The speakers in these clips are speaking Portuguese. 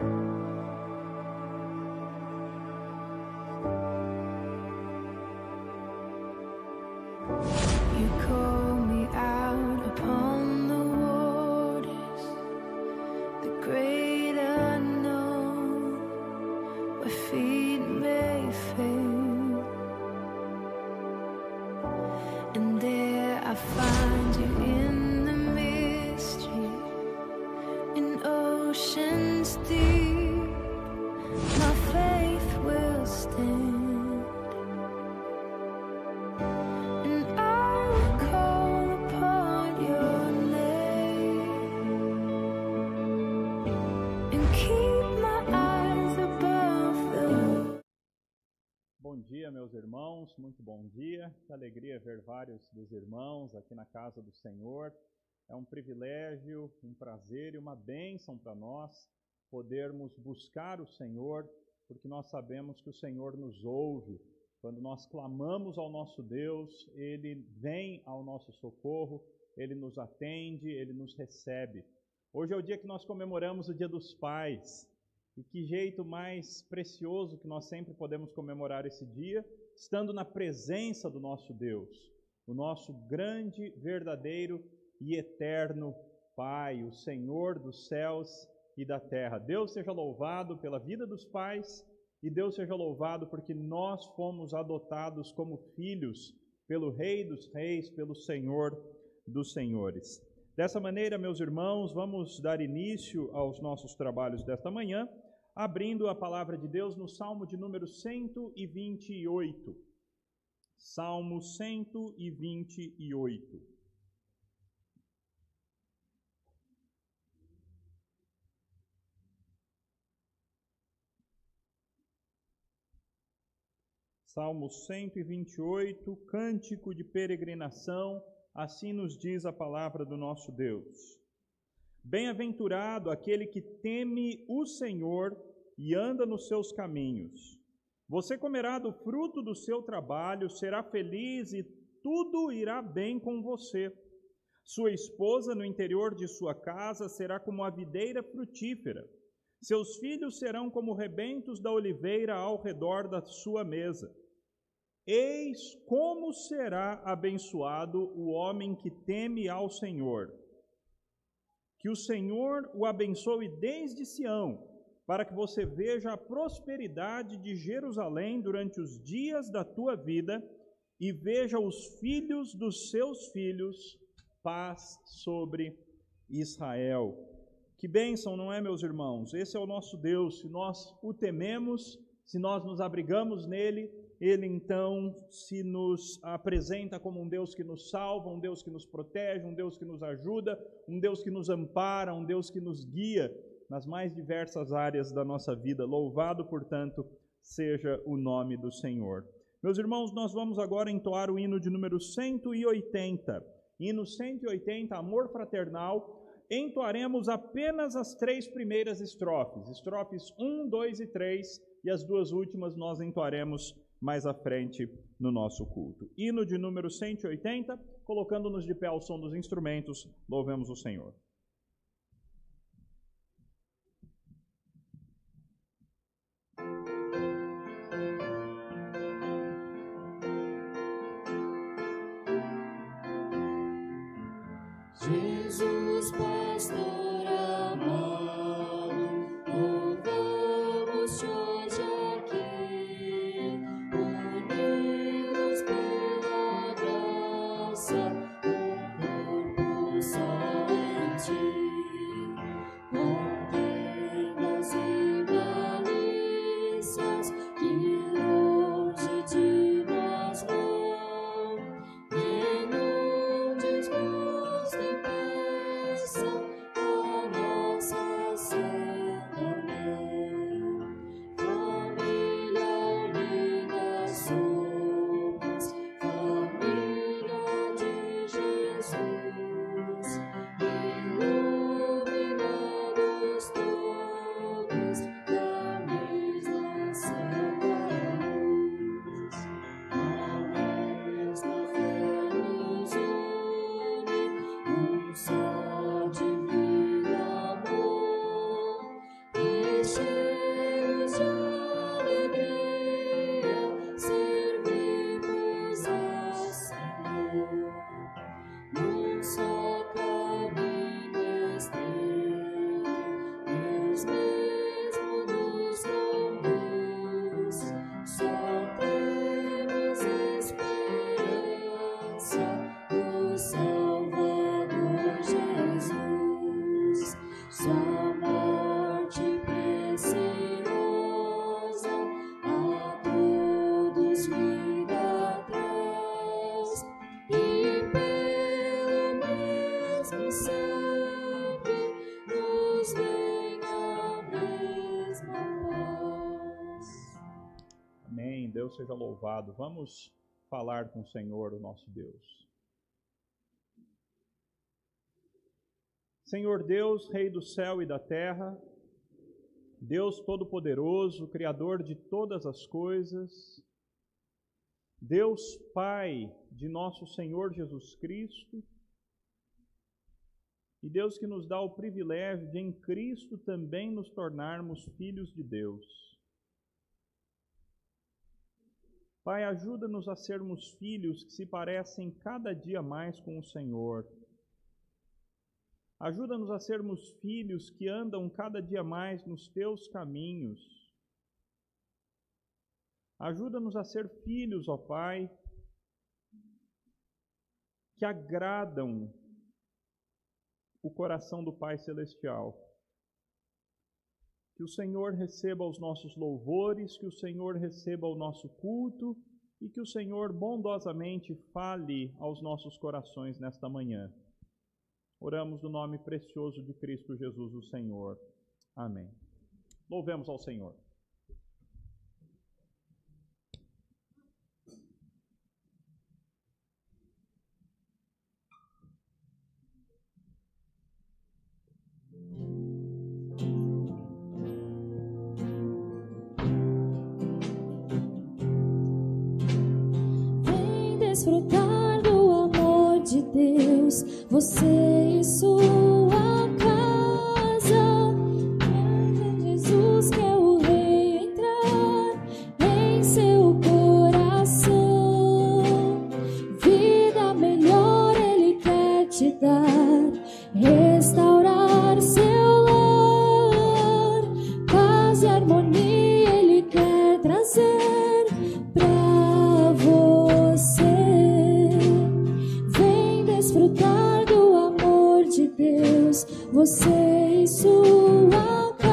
muito bom dia. Que alegria ver vários dos irmãos aqui na casa do Senhor. É um privilégio, um prazer e uma bênção para nós podermos buscar o Senhor, porque nós sabemos que o Senhor nos ouve. Quando nós clamamos ao nosso Deus, Ele vem ao nosso socorro, Ele nos atende, Ele nos recebe. Hoje é o dia que nós comemoramos o Dia dos Pais. E que jeito mais precioso que nós sempre podemos comemorar esse dia estando na presença do nosso Deus, o nosso grande, verdadeiro e eterno Pai, o Senhor dos céus e da terra. Deus seja louvado pela vida dos pais e Deus seja louvado porque nós fomos adotados como filhos pelo Rei dos Reis, pelo Senhor dos Senhores. Dessa maneira, meus irmãos, vamos dar início aos nossos trabalhos desta manhã abrindo a palavra de Deus no Salmo de número 128. Salmo 128. Salmo 128, cântico de peregrinação, assim nos diz a palavra do nosso Deus. Bem-aventurado aquele que teme o Senhor e anda nos seus caminhos. Você comerá do fruto do seu trabalho, será feliz e tudo irá bem com você. Sua esposa no interior de sua casa será como a videira frutífera. Seus filhos serão como rebentos da oliveira ao redor da sua mesa. Eis como será abençoado o homem que teme ao Senhor. Que o Senhor o abençoe desde Sião, para que você veja a prosperidade de Jerusalém durante os dias da tua vida e veja os filhos dos seus filhos, paz sobre Israel. Que bênção, não é, meus irmãos? Esse é o nosso Deus. Se nós o tememos, se nós nos abrigamos nele, ele então se nos apresenta como um Deus que nos salva, um Deus que nos protege, um Deus que nos ajuda, um Deus que nos ampara, um Deus que nos guia nas mais diversas áreas da nossa vida. Louvado, portanto, seja o nome do Senhor. Meus irmãos, nós vamos agora entoar o hino de número 180. Hino 180, Amor Fraternal. Entoaremos apenas as três primeiras estrofes, estrofes 1, 2 e 3, e as duas últimas nós entoaremos mais à frente no nosso culto. Hino de número 180, colocando-nos de pé ao som dos instrumentos, louvemos o Senhor. Jesus, pastor louvado. Vamos falar com o Senhor, o nosso Deus. Senhor Deus, Rei do céu e da terra, Deus Todo-Poderoso, Criador de todas as coisas, Deus Pai de nosso Senhor Jesus Cristo, e Deus que nos dá o privilégio de em Cristo também nos tornarmos filhos de Deus. Pai, ajuda-nos a sermos filhos que se parecem cada dia mais com o Senhor. Ajuda-nos a sermos filhos que andam cada dia mais nos teus caminhos. Ajuda-nos a ser filhos, ó Pai, que agradam o coração do Pai Celestial. Que o Senhor receba os nossos louvores, que o Senhor receba o nosso culto e que o Senhor bondosamente fale aos nossos corações nesta manhã. Oramos no nome precioso de Cristo Jesus, o Senhor. Amém. Louvemos ao Senhor. Desfrutar do amor de Deus, você e sua.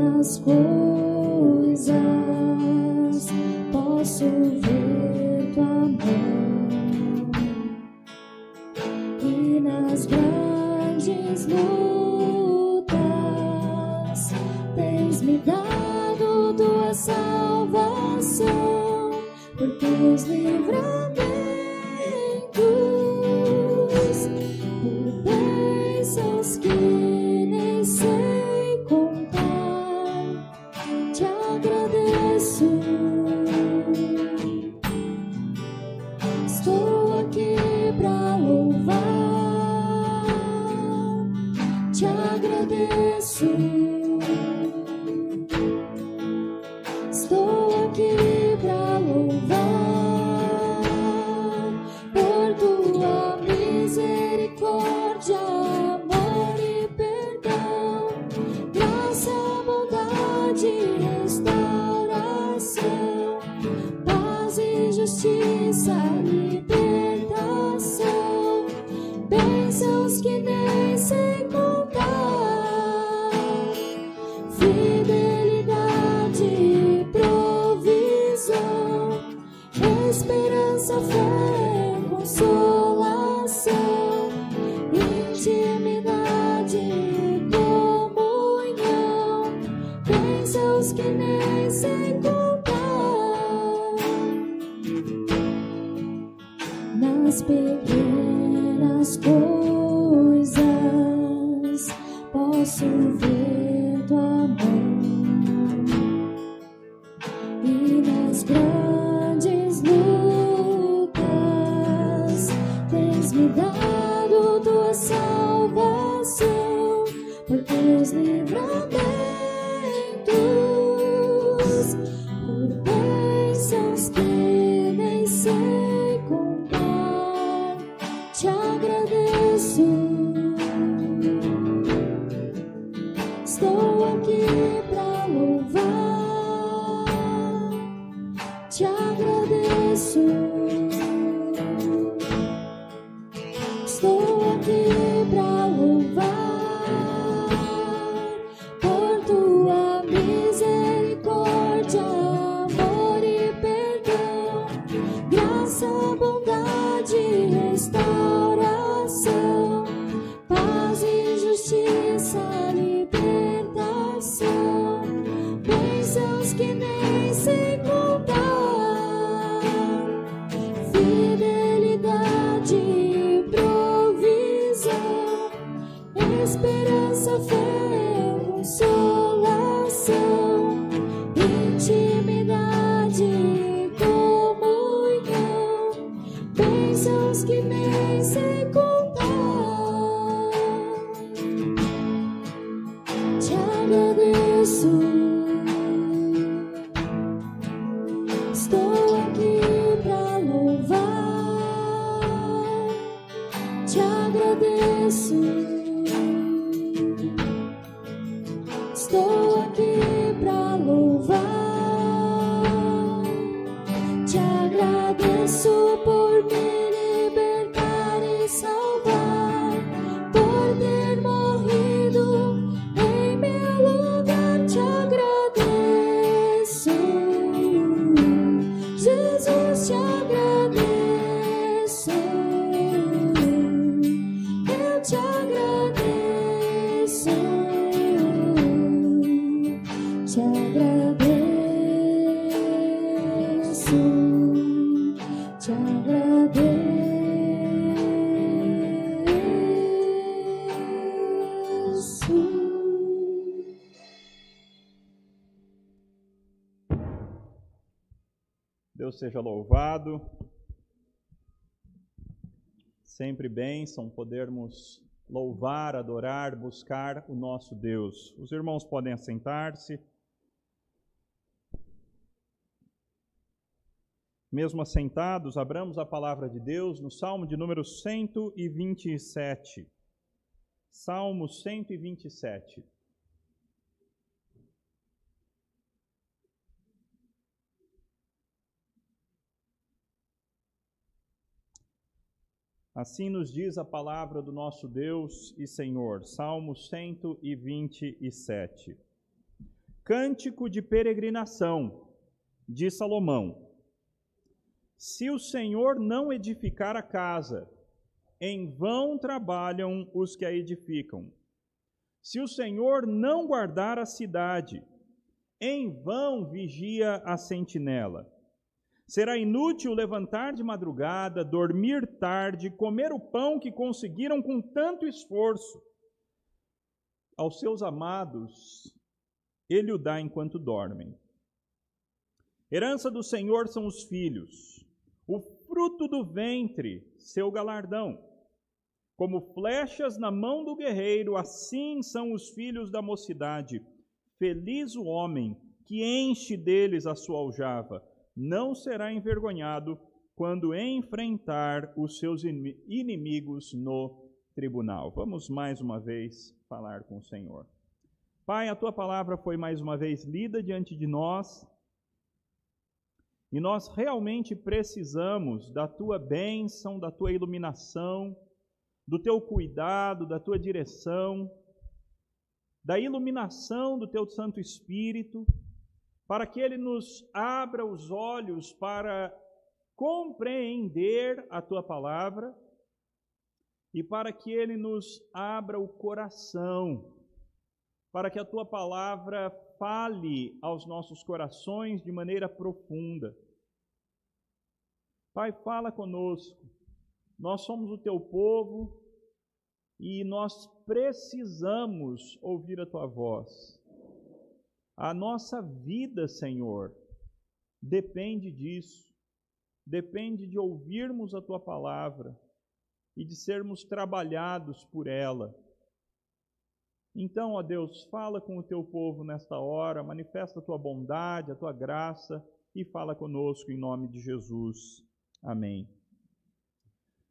Pequenas coisas posso ver tua mão. E nas grandes lutas tens me dado tua salvação por teus livramentos Nas pequenas coisas. Posso ver seja louvado. Sempre bênção podermos louvar, adorar, buscar o nosso Deus. Os irmãos podem assentar-se. Mesmo assentados, abramos a palavra de Deus no Salmo de número 127. Salmo 127. Assim nos diz a palavra do nosso Deus e Senhor, Salmo 127. Cântico de peregrinação de Salomão. Se o Senhor não edificar a casa, em vão trabalham os que a edificam. Se o Senhor não guardar a cidade, em vão vigia a sentinela. Será inútil levantar de madrugada, dormir tarde, comer o pão que conseguiram com tanto esforço. Aos seus amados, ele o dá enquanto dormem. Herança do Senhor são os filhos, o fruto do ventre, seu galardão. Como flechas na mão do guerreiro, assim são os filhos da mocidade. Feliz o homem que enche deles a sua aljava não será envergonhado quando enfrentar os seus inimigos no tribunal. Vamos mais uma vez falar com o Senhor. Pai, a tua palavra foi mais uma vez lida diante de nós. E nós realmente precisamos da tua bênção, da tua iluminação, do teu cuidado, da tua direção, da iluminação do teu Santo Espírito para que Ele nos abra os olhos para compreender a Tua palavra e para que Ele nos abra o coração para que a tua palavra fale aos nossos corações de maneira profunda. Pai, fala conosco. Nós somos o teu povo e nós precisamos ouvir a tua voz. A nossa vida, Senhor, depende disso. Depende de ouvirmos a tua palavra e de sermos trabalhados por ela. Então, ó Deus, fala com o teu povo nesta hora, manifesta a tua bondade, a tua graça e fala conosco em nome de Jesus. Amém.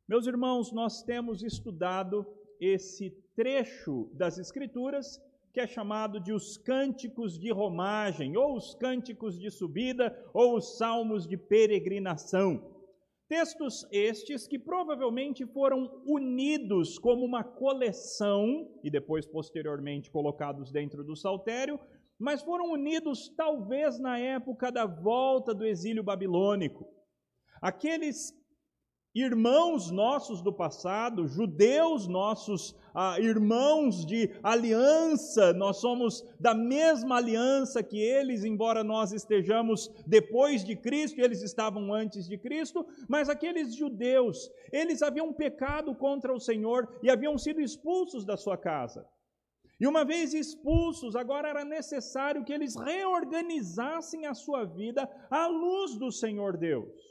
Meus irmãos, nós temos estudado esse trecho das Escrituras que é chamado de os cânticos de romagem, ou os cânticos de subida, ou os salmos de peregrinação. Textos estes que provavelmente foram unidos como uma coleção e depois posteriormente colocados dentro do saltério, mas foram unidos talvez na época da volta do exílio babilônico. Aqueles irmãos nossos do passado, judeus nossos, ah, irmãos de aliança, nós somos da mesma aliança que eles, embora nós estejamos depois de Cristo, eles estavam antes de Cristo, mas aqueles judeus, eles haviam pecado contra o Senhor e haviam sido expulsos da sua casa. E uma vez expulsos, agora era necessário que eles reorganizassem a sua vida à luz do Senhor Deus.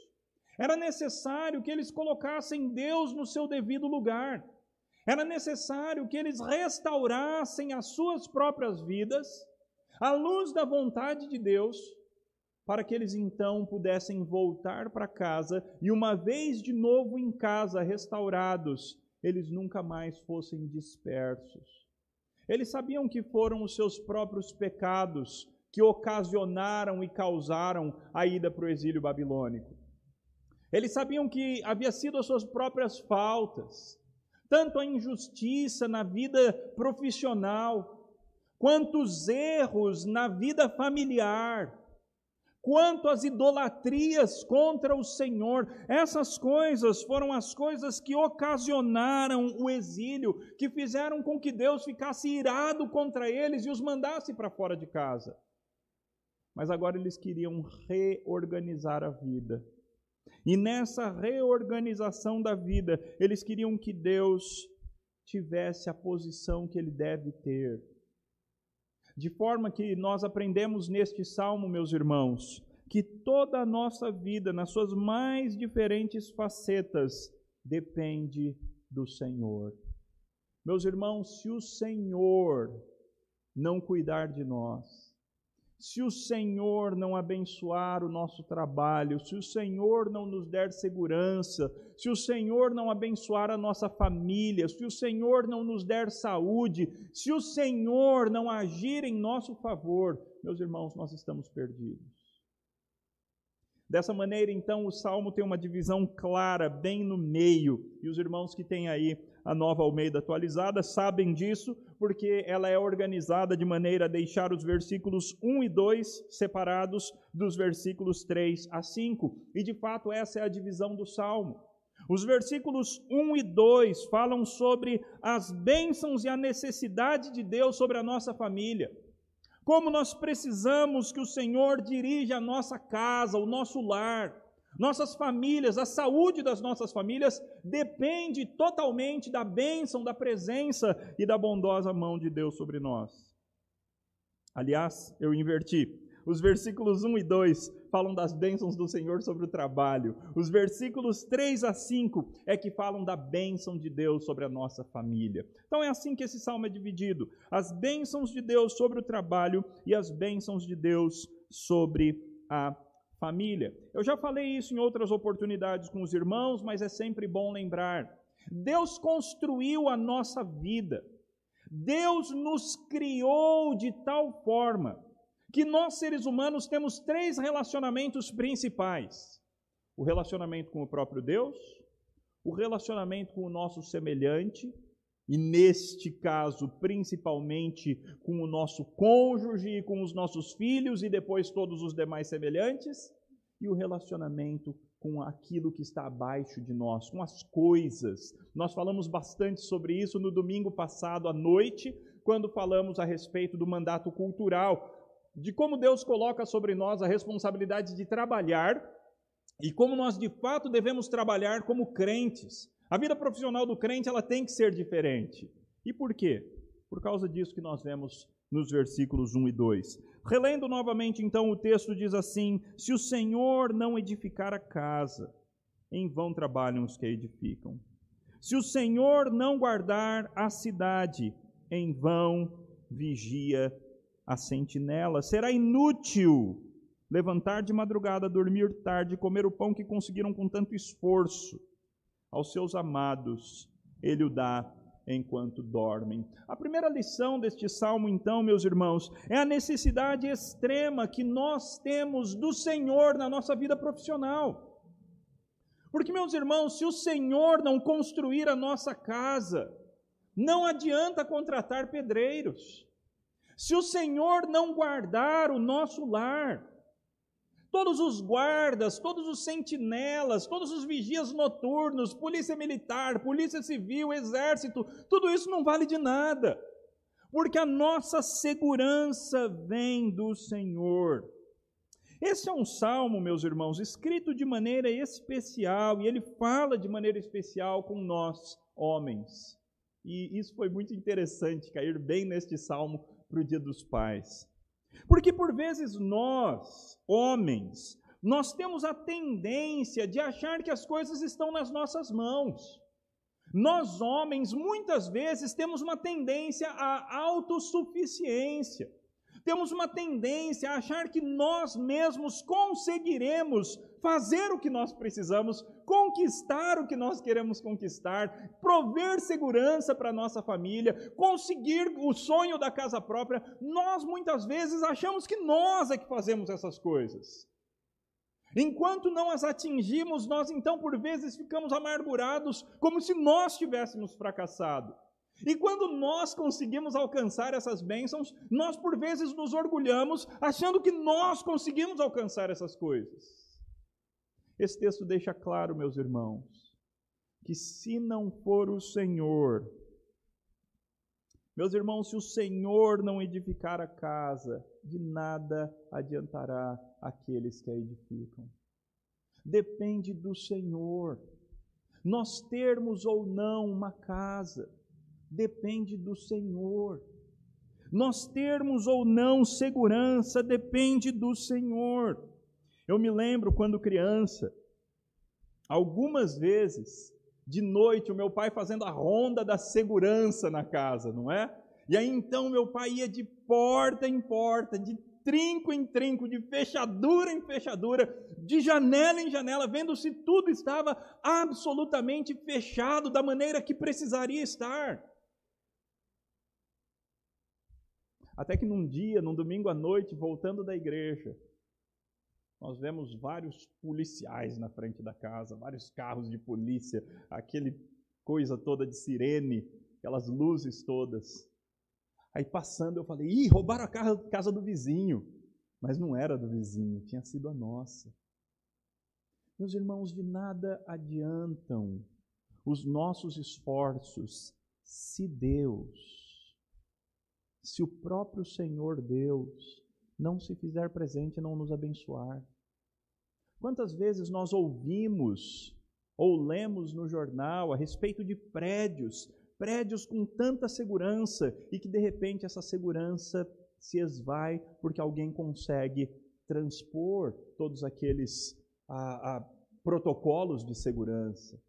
Era necessário que eles colocassem Deus no seu devido lugar. Era necessário que eles restaurassem as suas próprias vidas à luz da vontade de Deus, para que eles então pudessem voltar para casa e, uma vez de novo em casa, restaurados, eles nunca mais fossem dispersos. Eles sabiam que foram os seus próprios pecados que ocasionaram e causaram a ida para o exílio babilônico. Eles sabiam que havia sido as suas próprias faltas, tanto a injustiça na vida profissional, quanto os erros na vida familiar, quanto as idolatrias contra o Senhor. Essas coisas foram as coisas que ocasionaram o exílio, que fizeram com que Deus ficasse irado contra eles e os mandasse para fora de casa. Mas agora eles queriam reorganizar a vida e nessa reorganização da vida, eles queriam que Deus tivesse a posição que ele deve ter. De forma que nós aprendemos neste salmo, meus irmãos, que toda a nossa vida, nas suas mais diferentes facetas, depende do Senhor. Meus irmãos, se o Senhor não cuidar de nós, se o Senhor não abençoar o nosso trabalho, se o Senhor não nos der segurança, se o Senhor não abençoar a nossa família, se o Senhor não nos der saúde, se o Senhor não agir em nosso favor, meus irmãos, nós estamos perdidos. Dessa maneira, então, o salmo tem uma divisão clara, bem no meio, e os irmãos que têm aí a nova Almeida atualizada sabem disso, porque ela é organizada de maneira a deixar os versículos 1 e 2 separados dos versículos 3 a 5. E de fato, essa é a divisão do salmo. Os versículos 1 e 2 falam sobre as bênçãos e a necessidade de Deus sobre a nossa família. Como nós precisamos que o Senhor dirija a nossa casa, o nosso lar nossas famílias, a saúde das nossas famílias depende totalmente da bênção, da presença e da bondosa mão de Deus sobre nós. Aliás, eu inverti. Os versículos 1 e 2 falam das bênçãos do Senhor sobre o trabalho. Os versículos 3 a 5 é que falam da bênção de Deus sobre a nossa família. Então é assim que esse salmo é dividido: as bênçãos de Deus sobre o trabalho e as bênçãos de Deus sobre a família. Eu já falei isso em outras oportunidades com os irmãos, mas é sempre bom lembrar. Deus construiu a nossa vida. Deus nos criou de tal forma que nós seres humanos temos três relacionamentos principais: o relacionamento com o próprio Deus, o relacionamento com o nosso semelhante, e neste caso, principalmente com o nosso cônjuge e com os nossos filhos e depois todos os demais semelhantes, e o relacionamento com aquilo que está abaixo de nós, com as coisas. Nós falamos bastante sobre isso no domingo passado à noite, quando falamos a respeito do mandato cultural, de como Deus coloca sobre nós a responsabilidade de trabalhar e como nós de fato devemos trabalhar como crentes. A vida profissional do crente ela tem que ser diferente. E por quê? Por causa disso que nós vemos nos versículos 1 e 2. Relendo novamente, então, o texto diz assim: Se o Senhor não edificar a casa, em vão trabalham os que a edificam. Se o Senhor não guardar a cidade, em vão vigia a sentinela. Será inútil levantar de madrugada, dormir tarde, comer o pão que conseguiram com tanto esforço. Aos seus amados, ele o dá enquanto dormem. A primeira lição deste salmo, então, meus irmãos, é a necessidade extrema que nós temos do Senhor na nossa vida profissional. Porque, meus irmãos, se o Senhor não construir a nossa casa, não adianta contratar pedreiros. Se o Senhor não guardar o nosso lar, todos os guardas, todos os sentinelas, todos os vigias noturnos, polícia militar, polícia civil, exército, tudo isso não vale de nada, porque a nossa segurança vem do Senhor. Esse é um salmo, meus irmãos, escrito de maneira especial, e ele fala de maneira especial com nós, homens. E isso foi muito interessante, cair bem neste salmo para o Dia dos Pais. Porque por vezes nós, homens, nós temos a tendência de achar que as coisas estão nas nossas mãos. Nós, homens, muitas vezes temos uma tendência à autossuficiência. Temos uma tendência a achar que nós mesmos conseguiremos fazer o que nós precisamos, conquistar o que nós queremos conquistar, prover segurança para nossa família, conseguir o sonho da casa própria. Nós muitas vezes achamos que nós é que fazemos essas coisas. Enquanto não as atingimos, nós então por vezes ficamos amargurados, como se nós tivéssemos fracassado. E quando nós conseguimos alcançar essas bênçãos, nós por vezes nos orgulhamos, achando que nós conseguimos alcançar essas coisas. Esse texto deixa claro, meus irmãos, que se não for o Senhor, meus irmãos, se o Senhor não edificar a casa, de nada adiantará aqueles que a edificam. Depende do Senhor. Nós termos ou não uma casa, depende do Senhor. Nós termos ou não segurança depende do Senhor. Eu me lembro quando criança, algumas vezes, de noite, o meu pai fazendo a ronda da segurança na casa, não é? E aí então meu pai ia de porta em porta, de trinco em trinco, de fechadura em fechadura, de janela em janela, vendo se tudo estava absolutamente fechado da maneira que precisaria estar. Até que num dia, num domingo à noite, voltando da igreja, nós vemos vários policiais na frente da casa, vários carros de polícia, aquele coisa toda de sirene, aquelas luzes todas. Aí passando eu falei, ih, roubaram a casa do vizinho. Mas não era do vizinho, tinha sido a nossa. Meus irmãos, de nada adiantam os nossos esforços se Deus se o próprio Senhor Deus não se fizer presente não nos abençoar? Quantas vezes nós ouvimos ou lemos no jornal a respeito de prédios, prédios com tanta segurança e que de repente essa segurança se esvai porque alguém consegue transpor todos aqueles a, a, protocolos de segurança.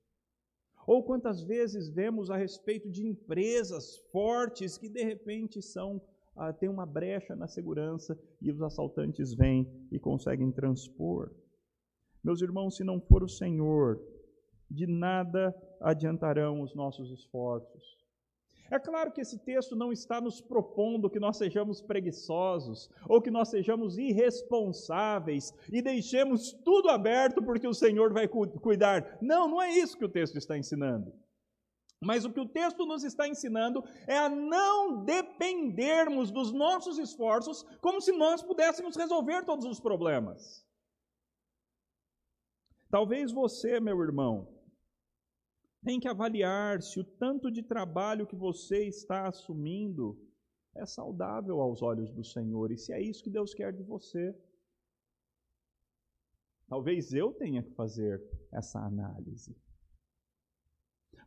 Ou quantas vezes vemos a respeito de empresas fortes que de repente são ah, tem uma brecha na segurança e os assaltantes vêm e conseguem transpor. Meus irmãos, se não for o Senhor, de nada adiantarão os nossos esforços. É claro que esse texto não está nos propondo que nós sejamos preguiçosos ou que nós sejamos irresponsáveis e deixemos tudo aberto porque o Senhor vai cuidar. Não, não é isso que o texto está ensinando. Mas o que o texto nos está ensinando é a não dependermos dos nossos esforços como se nós pudéssemos resolver todos os problemas. Talvez você, meu irmão, tem que avaliar se o tanto de trabalho que você está assumindo é saudável aos olhos do Senhor. E se é isso que Deus quer de você, talvez eu tenha que fazer essa análise.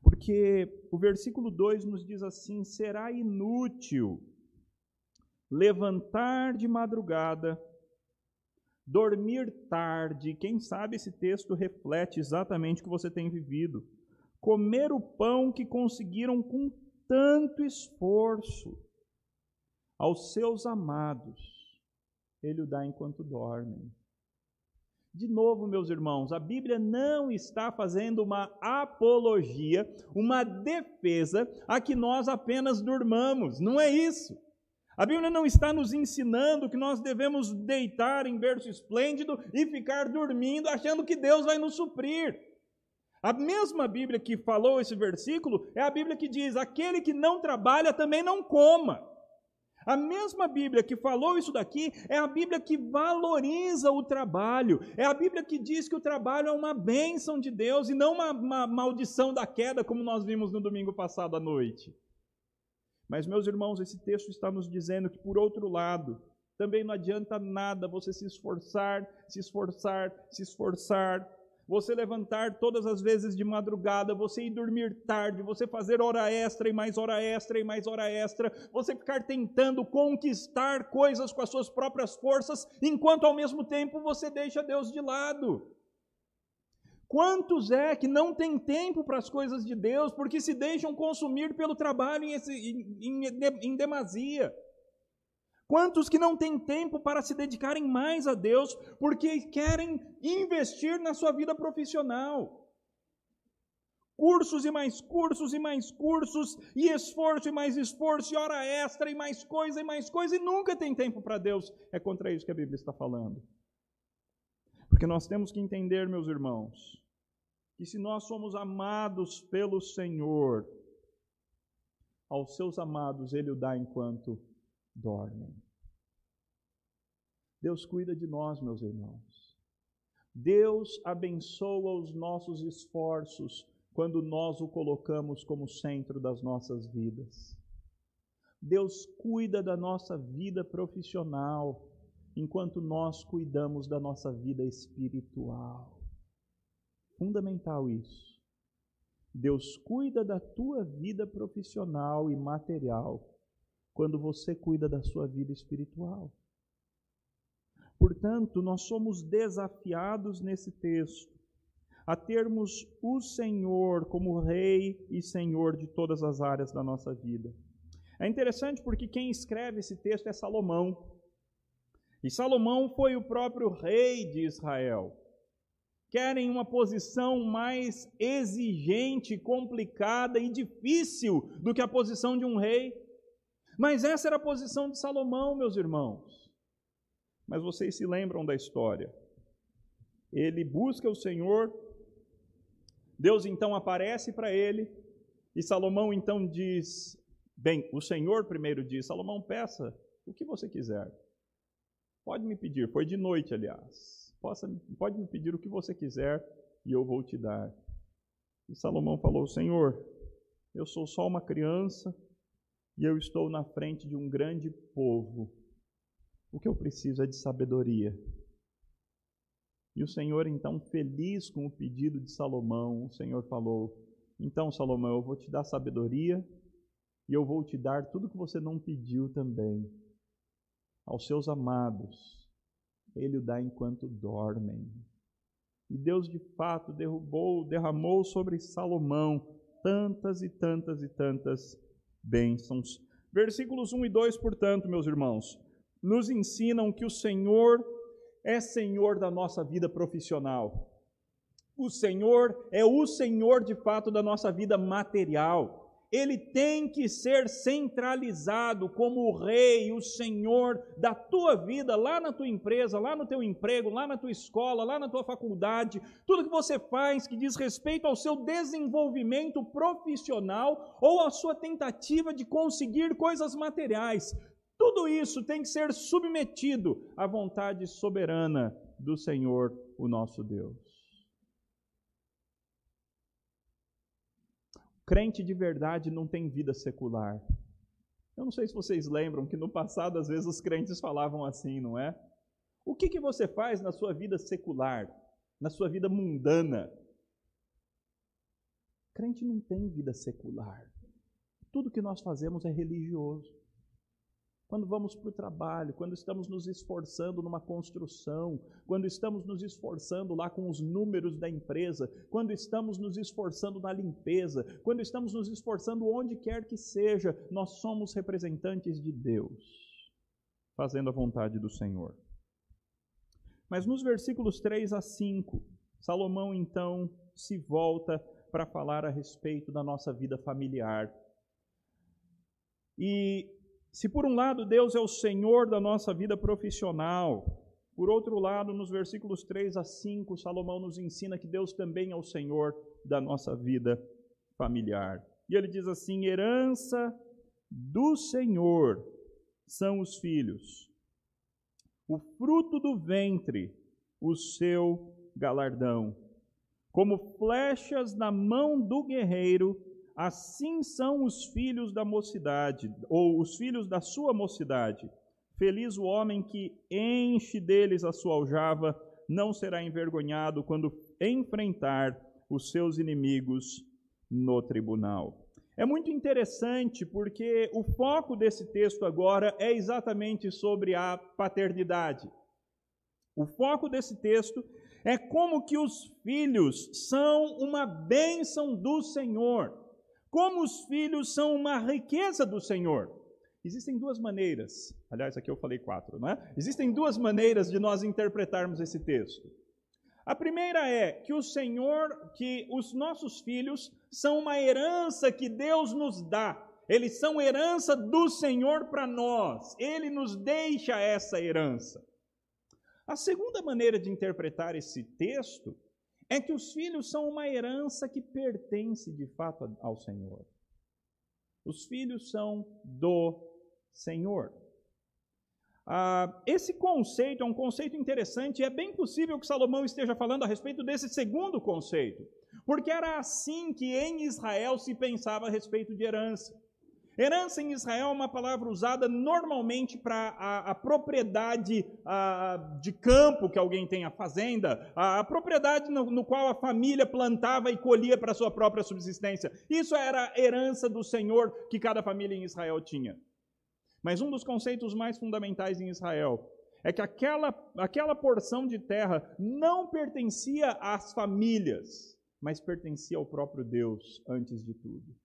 Porque o versículo 2 nos diz assim: será inútil levantar de madrugada, dormir tarde. Quem sabe esse texto reflete exatamente o que você tem vivido. Comer o pão que conseguiram com tanto esforço aos seus amados, ele o dá enquanto dormem. De novo, meus irmãos, a Bíblia não está fazendo uma apologia, uma defesa a que nós apenas durmamos. Não é isso. A Bíblia não está nos ensinando que nós devemos deitar em berço esplêndido e ficar dormindo achando que Deus vai nos suprir. A mesma Bíblia que falou esse versículo é a Bíblia que diz: aquele que não trabalha também não coma. A mesma Bíblia que falou isso daqui é a Bíblia que valoriza o trabalho, é a Bíblia que diz que o trabalho é uma bênção de Deus e não uma, uma maldição da queda, como nós vimos no domingo passado à noite. Mas, meus irmãos, esse texto está nos dizendo que, por outro lado, também não adianta nada você se esforçar, se esforçar, se esforçar, você levantar todas as vezes de madrugada, você ir dormir tarde, você fazer hora extra e mais hora extra e mais hora extra, você ficar tentando conquistar coisas com as suas próprias forças, enquanto ao mesmo tempo você deixa Deus de lado. Quantos é que não tem tempo para as coisas de Deus porque se deixam consumir pelo trabalho em, em, em, em demasia? Quantos que não têm tempo para se dedicarem mais a Deus porque querem investir na sua vida profissional? Cursos e mais cursos e mais cursos, e esforço e mais esforço, e hora extra e mais coisa e mais coisa, e nunca tem tempo para Deus. É contra isso que a Bíblia está falando. Porque nós temos que entender, meus irmãos, que se nós somos amados pelo Senhor, aos seus amados Ele o dá enquanto dormem. Deus cuida de nós, meus irmãos. Deus abençoa os nossos esforços quando nós o colocamos como centro das nossas vidas. Deus cuida da nossa vida profissional enquanto nós cuidamos da nossa vida espiritual. Fundamental isso. Deus cuida da tua vida profissional e material quando você cuida da sua vida espiritual. Portanto, nós somos desafiados nesse texto a termos o Senhor como Rei e Senhor de todas as áreas da nossa vida. É interessante porque quem escreve esse texto é Salomão. E Salomão foi o próprio rei de Israel. Querem uma posição mais exigente, complicada e difícil do que a posição de um rei. Mas essa era a posição de Salomão, meus irmãos. Mas vocês se lembram da história. Ele busca o Senhor, Deus então aparece para ele, e Salomão então diz: Bem, o Senhor primeiro diz: Salomão, peça o que você quiser. Pode me pedir, foi de noite, aliás. Possa, pode me pedir o que você quiser e eu vou te dar. E Salomão falou: Senhor, eu sou só uma criança e eu estou na frente de um grande povo. O que eu preciso é de sabedoria. E o Senhor, então, feliz com o pedido de Salomão, o Senhor falou: Então, Salomão, eu vou te dar sabedoria e eu vou te dar tudo que você não pediu também. Aos seus amados, ele o dá enquanto dormem. E Deus, de fato, derrubou, derramou sobre Salomão tantas e tantas e tantas bênçãos. Versículos 1 e 2, portanto, meus irmãos, nos ensinam que o Senhor é Senhor da nossa vida profissional. O Senhor é o Senhor de fato da nossa vida material ele tem que ser centralizado como o rei, o senhor da tua vida, lá na tua empresa, lá no teu emprego, lá na tua escola, lá na tua faculdade, tudo que você faz que diz respeito ao seu desenvolvimento profissional ou à sua tentativa de conseguir coisas materiais. Tudo isso tem que ser submetido à vontade soberana do Senhor, o nosso Deus. Crente de verdade não tem vida secular. Eu não sei se vocês lembram que no passado, às vezes, os crentes falavam assim, não é? O que, que você faz na sua vida secular, na sua vida mundana? Crente não tem vida secular. Tudo que nós fazemos é religioso quando vamos para o trabalho, quando estamos nos esforçando numa construção, quando estamos nos esforçando lá com os números da empresa, quando estamos nos esforçando na limpeza, quando estamos nos esforçando onde quer que seja, nós somos representantes de Deus, fazendo a vontade do Senhor. Mas nos versículos 3 a 5, Salomão então se volta para falar a respeito da nossa vida familiar. E se por um lado Deus é o Senhor da nossa vida profissional, por outro lado, nos versículos 3 a 5, Salomão nos ensina que Deus também é o Senhor da nossa vida familiar. E ele diz assim: herança do Senhor são os filhos, o fruto do ventre, o seu galardão. Como flechas na mão do guerreiro, Assim são os filhos da mocidade, ou os filhos da sua mocidade. Feliz o homem que enche deles a sua aljava, não será envergonhado quando enfrentar os seus inimigos no tribunal. É muito interessante porque o foco desse texto agora é exatamente sobre a paternidade. O foco desse texto é como que os filhos são uma bênção do Senhor como os filhos são uma riqueza do Senhor. Existem duas maneiras, aliás, aqui eu falei quatro, não é? Existem duas maneiras de nós interpretarmos esse texto. A primeira é que o Senhor, que os nossos filhos são uma herança que Deus nos dá. Eles são herança do Senhor para nós. Ele nos deixa essa herança. A segunda maneira de interpretar esse texto é que os filhos são uma herança que pertence de fato ao Senhor. Os filhos são do Senhor. Ah, esse conceito é um conceito interessante e é bem possível que Salomão esteja falando a respeito desse segundo conceito, porque era assim que em Israel se pensava a respeito de herança. Herança em Israel é uma palavra usada normalmente para a, a, propriedade a, de campo que alguém tem, a fazenda, a, a propriedade no, no, qual a família plantava e colhia para sua própria subsistência. Isso era a herança do Senhor que cada família em Israel tinha. Mas um dos conceitos mais fundamentais em Israel é que aquela, aquela porção de terra não pertencia às famílias, mas pertencia ao próprio Deus antes de tudo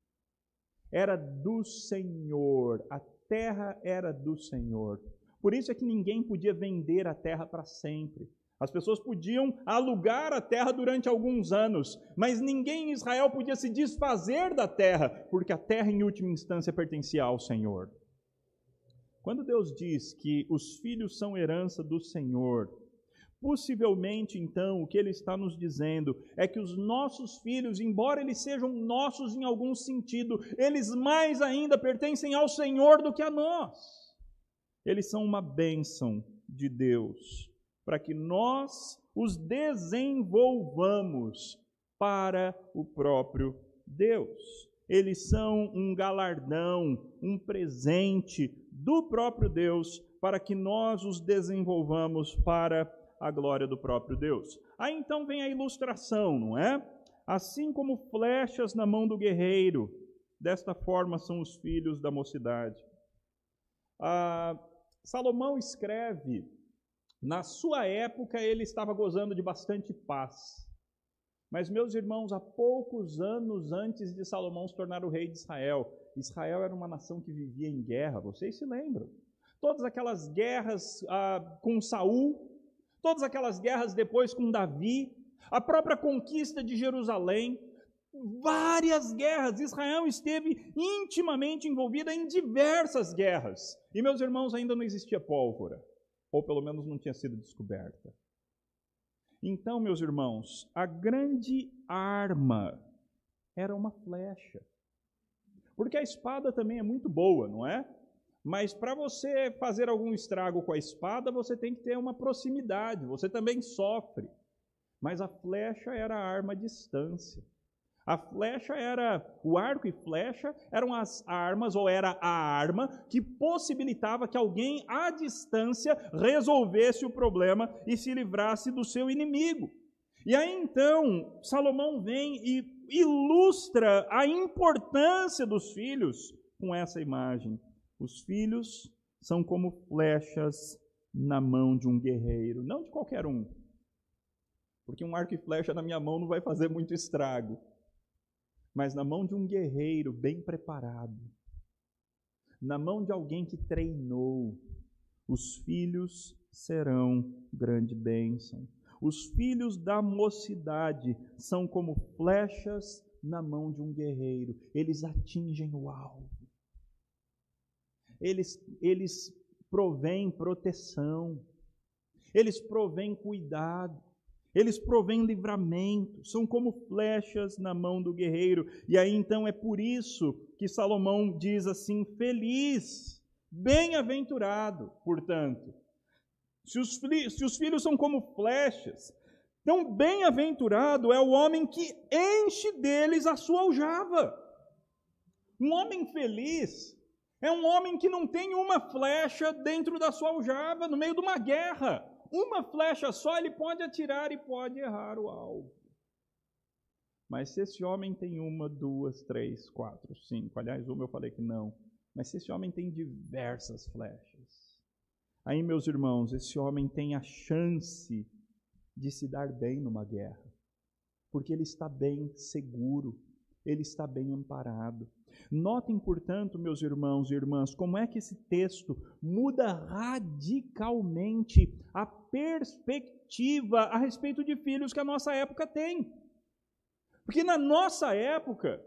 era do Senhor, a terra era do Senhor. Por isso é que ninguém podia vender a terra para sempre. As pessoas podiam alugar a terra durante alguns anos, mas ninguém em Israel podia se desfazer da terra, porque a terra, em última instância, pertencia ao Senhor. Quando Deus diz que os filhos são herança do Senhor, Possivelmente, então, o que ele está nos dizendo é que os nossos filhos, embora eles sejam nossos em algum sentido, eles mais ainda pertencem ao Senhor do que a nós. Eles são uma bênção de Deus, para que nós os desenvolvamos para o próprio Deus. Eles são um galardão, um presente do próprio Deus, para que nós os desenvolvamos para a glória do próprio Deus. Aí então vem a ilustração, não é? Assim como flechas na mão do guerreiro, desta forma são os filhos da mocidade. Ah, Salomão escreve, na sua época ele estava gozando de bastante paz. Mas, meus irmãos, há poucos anos antes de Salomão se tornar o rei de Israel, Israel era uma nação que vivia em guerra, vocês se lembram? Todas aquelas guerras ah, com Saul, todas aquelas guerras depois com Davi, a própria conquista de Jerusalém, várias guerras. Israel esteve intimamente envolvida em diversas guerras. E, meus irmãos, ainda não existia pólvora, ou pelo menos não tinha sido descoberta. Então, meus irmãos, a grande arma era uma flecha. Porque a espada também é muito boa, não é? Mas para você fazer algum estrago com a espada, você tem que ter uma proximidade, você também sofre. Mas a flecha era a arma à distância. A flecha era, o arco e flecha eram as armas, ou era a arma, que possibilitava que alguém à distância resolvesse o problema e se livrasse do seu inimigo. E aí então, Salomão vem e ilustra a importância dos filhos com essa imagem. Os filhos são como flechas na mão de um guerreiro, não de qualquer um. Porque um arco e flecha na minha mão não vai fazer muito estrago mas na mão de um guerreiro bem preparado, na mão de alguém que treinou, os filhos serão grande bênção. Os filhos da mocidade são como flechas na mão de um guerreiro, eles atingem o alvo. Eles, eles provêm proteção, eles provêm cuidado, eles provêm livramento, são como flechas na mão do guerreiro. E aí então é por isso que Salomão diz assim: feliz, bem-aventurado, portanto. Se os, se os filhos são como flechas, então bem-aventurado é o homem que enche deles a sua aljava. Um homem feliz é um homem que não tem uma flecha dentro da sua aljava, no meio de uma guerra uma flecha só, ele pode atirar e pode errar o alvo. Mas se esse homem tem uma, duas, três, quatro, cinco, aliás, uma eu falei que não, mas se esse homem tem diversas flechas, aí, meus irmãos, esse homem tem a chance de se dar bem numa guerra, porque ele está bem seguro, ele está bem amparado. Notem, portanto, meus irmãos e irmãs, como é que esse texto muda radicalmente a perspectiva a respeito de filhos que a nossa época tem. Porque na nossa época,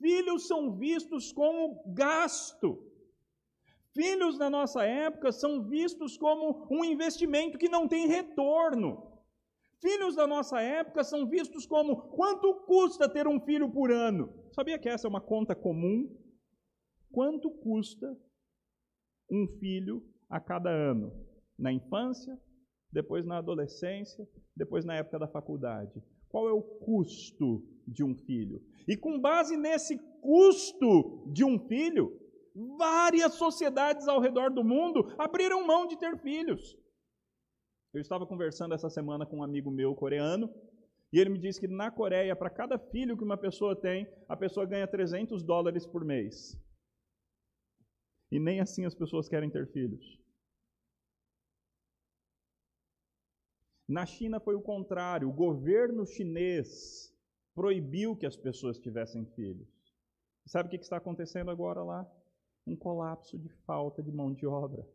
filhos são vistos como gasto. Filhos na nossa época são vistos como um investimento que não tem retorno. Filhos da nossa época são vistos como quanto custa ter um filho por ano? Sabia que essa é uma conta comum? Quanto custa um filho a cada ano? Na infância, depois na adolescência, depois na época da faculdade. Qual é o custo de um filho? E com base nesse custo de um filho, várias sociedades ao redor do mundo abriram mão de ter filhos. Eu estava conversando essa semana com um amigo meu coreano, e ele me disse que na Coreia, para cada filho que uma pessoa tem, a pessoa ganha 300 dólares por mês. E nem assim as pessoas querem ter filhos. Na China foi o contrário. O governo chinês proibiu que as pessoas tivessem filhos. Sabe o que está acontecendo agora lá? Um colapso de falta de mão de obra.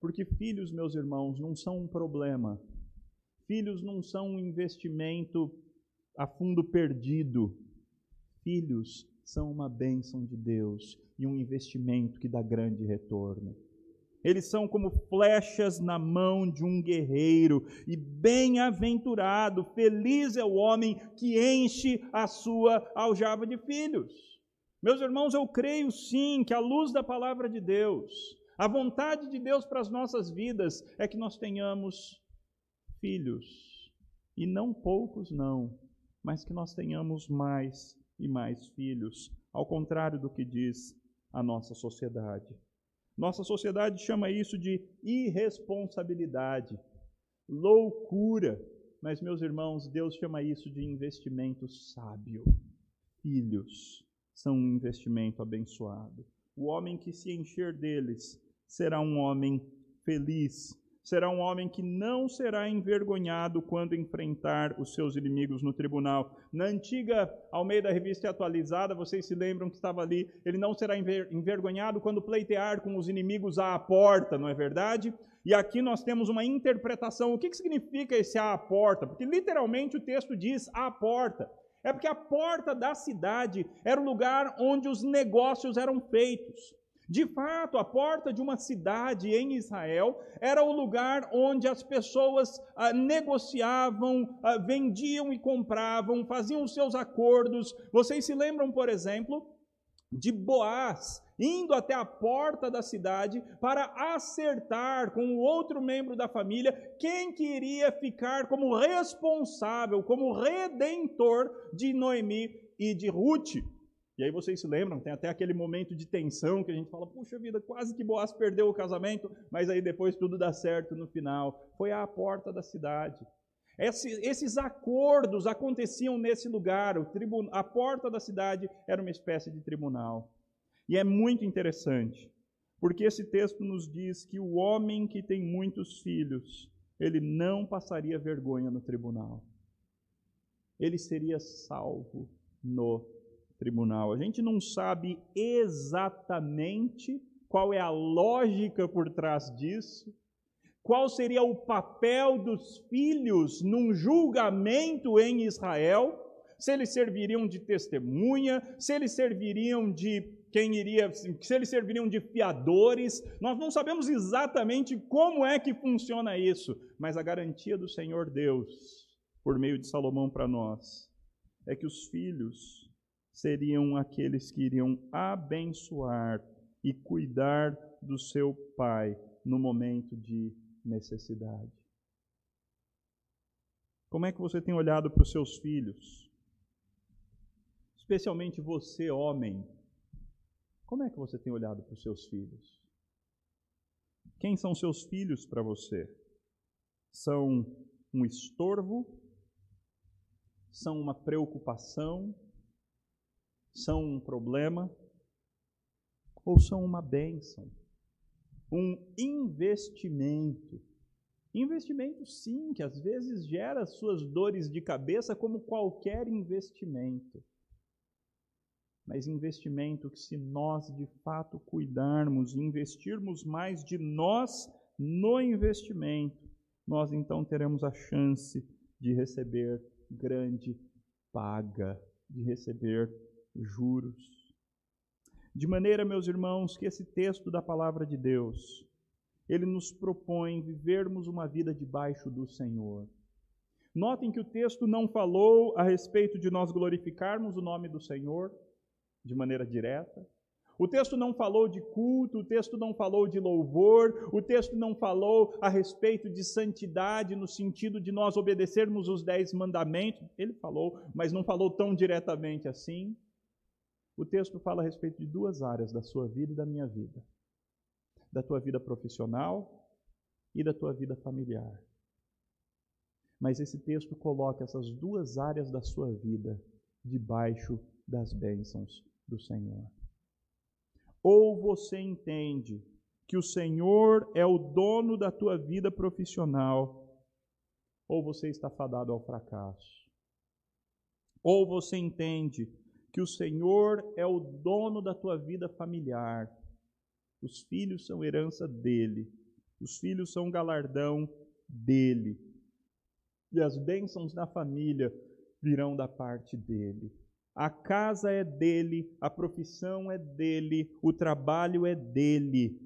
Porque filhos, meus irmãos, não são um problema. Filhos não são um investimento a fundo perdido. Filhos são uma bênção de Deus e um investimento que dá grande retorno. Eles são como flechas na mão de um guerreiro, e bem-aventurado, feliz é o homem que enche a sua aljava de filhos. Meus irmãos, eu creio sim que a luz da palavra de Deus, a vontade de Deus para as nossas vidas é que nós tenhamos filhos, e não poucos não, mas que nós tenhamos mais e mais filhos, ao contrário do que diz a nossa sociedade. Nossa sociedade chama isso de irresponsabilidade, loucura. Mas, meus irmãos, Deus chama isso de investimento sábio. Filhos são um investimento abençoado. O homem que se encher deles será um homem feliz, será um homem que não será envergonhado quando enfrentar os seus inimigos no tribunal. Na antiga Almeida Revista Atualizada, vocês se lembram que estava ali, ele não será envergonhado quando pleitear com os inimigos à porta, não é verdade? E aqui nós temos uma interpretação. O que, que significa esse à porta? Porque literalmente o texto diz à porta. É porque a porta da cidade era o lugar onde os negócios eram feitos. De fato, a porta de uma cidade em Israel era o lugar onde as pessoas ah, negociavam, ah, vendiam e compravam, faziam seus acordos. Vocês se lembram, por exemplo, de Boaz indo até a porta da cidade para acertar com o outro membro da família quem queria ficar como responsável, como redentor de Noemi e de Ruth. E aí vocês se lembram, tem até aquele momento de tensão que a gente fala, puxa vida, quase que Boaz perdeu o casamento, mas aí depois tudo dá certo no final. Foi à porta da cidade. esses acordos aconteciam nesse lugar, a porta da cidade era uma espécie de tribunal. E é muito interessante, porque esse texto nos diz que o homem que tem muitos filhos, ele não passaria vergonha no tribunal. Ele seria salvo no tribunal. A gente não sabe exatamente qual é a lógica por trás disso, qual seria o papel dos filhos num julgamento em Israel, se eles serviriam de testemunha, se eles serviriam de quem iria, se eles serviriam de fiadores. Nós não sabemos exatamente como é que funciona isso, mas a garantia do Senhor Deus, por meio de Salomão para nós, é que os filhos seriam aqueles que iriam abençoar e cuidar do seu pai no momento de necessidade. Como é que você tem olhado para os seus filhos? Especialmente você, homem. Como é que você tem olhado para os seus filhos? Quem são seus filhos para você? São um estorvo? São uma preocupação? São um problema ou são uma bênção, um investimento. Investimento, sim, que às vezes gera suas dores de cabeça, como qualquer investimento. Mas investimento que, se nós de fato cuidarmos, investirmos mais de nós no investimento, nós então teremos a chance de receber grande paga, de receber juros. De maneira, meus irmãos, que esse texto da palavra de Deus, ele nos propõe vivermos uma vida debaixo do Senhor. Notem que o texto não falou a respeito de nós glorificarmos o nome do Senhor de maneira direta. O texto não falou de culto, o texto não falou de louvor, o texto não falou a respeito de santidade no sentido de nós obedecermos os dez mandamentos. Ele falou, mas não falou tão diretamente assim. O texto fala a respeito de duas áreas da sua vida e da minha vida: da tua vida profissional e da tua vida familiar. Mas esse texto coloca essas duas áreas da sua vida debaixo das bênçãos do Senhor. Ou você entende que o Senhor é o dono da tua vida profissional, ou você está fadado ao fracasso. Ou você entende que o Senhor é o dono da tua vida familiar. Os filhos são herança dele. Os filhos são galardão dele. E as bênçãos da família virão da parte dele. A casa é dele, a profissão é dele, o trabalho é dele.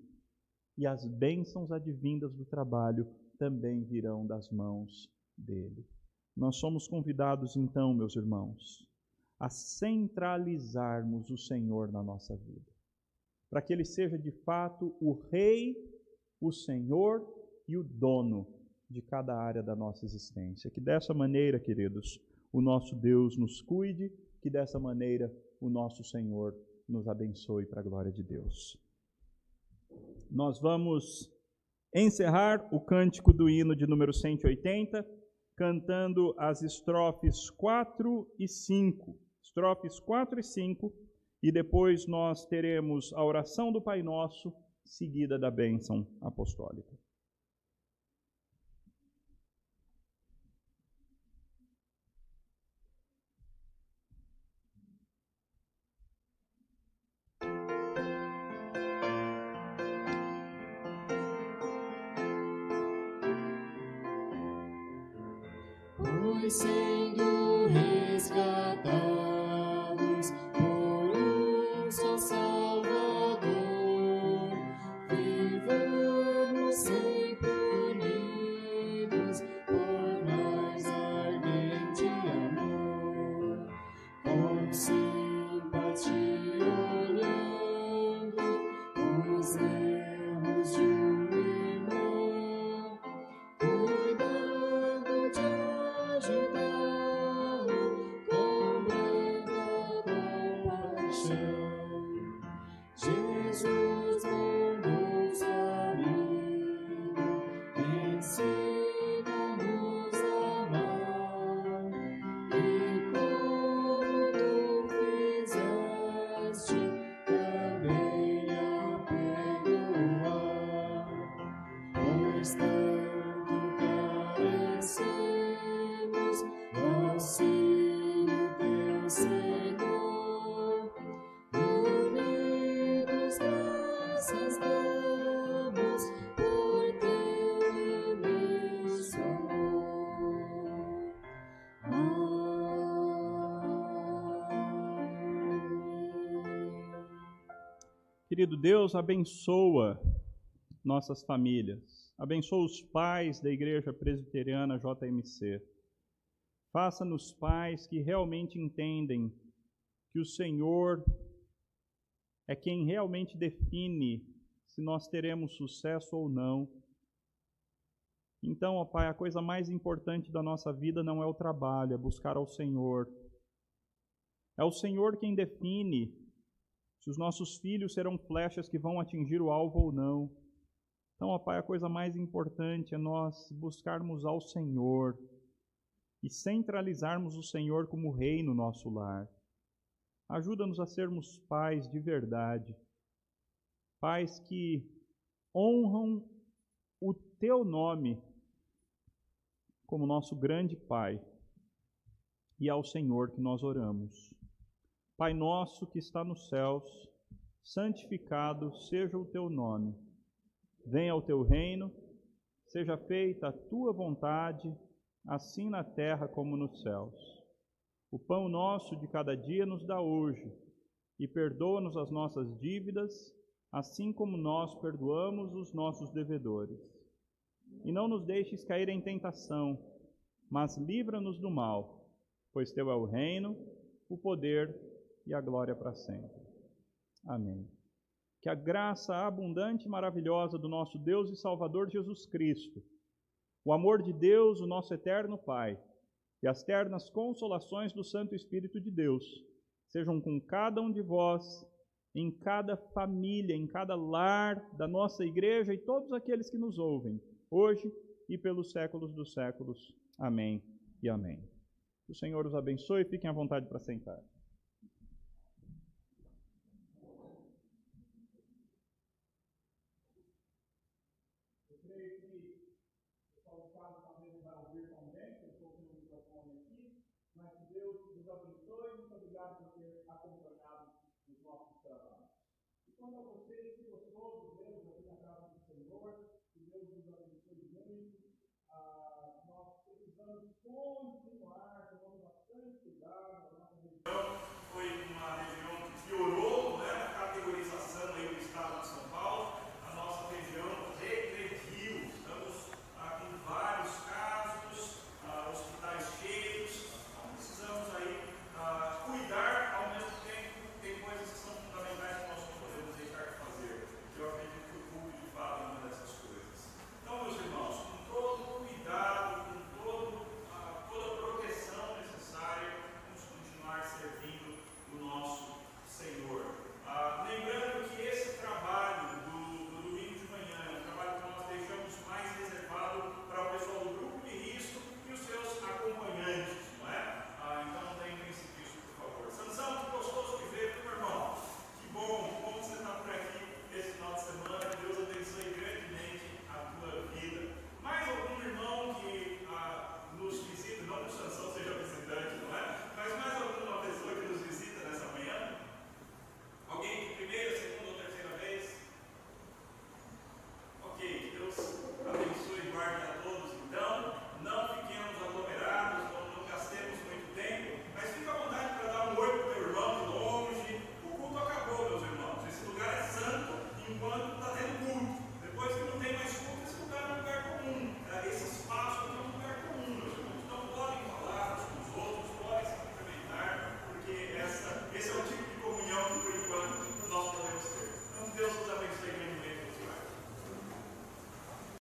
E as bênçãos advindas do trabalho também virão das mãos dele. Nós somos convidados então, meus irmãos, a centralizarmos o Senhor na nossa vida, para que Ele seja de fato o Rei, o Senhor e o dono de cada área da nossa existência. Que dessa maneira, queridos, o nosso Deus nos cuide, que dessa maneira o nosso Senhor nos abençoe para a glória de Deus. Nós vamos encerrar o cântico do hino de número 180, cantando as estrofes 4 e 5 estrofes 4 e 5, e depois nós teremos a oração do Pai Nosso, seguida da bênção apostólica. Querido Deus, abençoa nossas famílias. Abençoa os pais da Igreja Presbiteriana JMC. Faça-nos pais que realmente entendem que o Senhor é quem realmente define se nós teremos sucesso ou não. Então, ó Pai, a coisa mais importante da nossa vida não é o trabalho, é buscar ao Senhor. É o Senhor quem define se os nossos filhos serão flechas que vão atingir o alvo ou não. Então, ó Pai, a coisa mais importante é nós buscarmos ao Senhor e centralizarmos o Senhor como rei no nosso lar. Ajuda-nos a sermos pais de verdade, pais que honram o teu nome como nosso grande Pai e ao Senhor que nós oramos. Pai nosso que está nos céus, santificado seja o teu nome. Venha o teu reino, seja feita a tua vontade, assim na terra como nos céus. O pão nosso de cada dia nos dá hoje, e perdoa-nos as nossas dívidas, assim como nós perdoamos os nossos devedores. E não nos deixes cair em tentação, mas livra-nos do mal, pois teu é o reino, o poder e a glória para sempre. Amém. Que a graça abundante e maravilhosa do nosso Deus e Salvador Jesus Cristo, o amor de Deus, o nosso eterno Pai, e as ternas consolações do Santo Espírito de Deus sejam com cada um de vós, em cada família, em cada lar da nossa igreja e todos aqueles que nos ouvem, hoje e pelos séculos dos séculos. Amém e amém. O Senhor os abençoe e fiquem à vontade para sentar.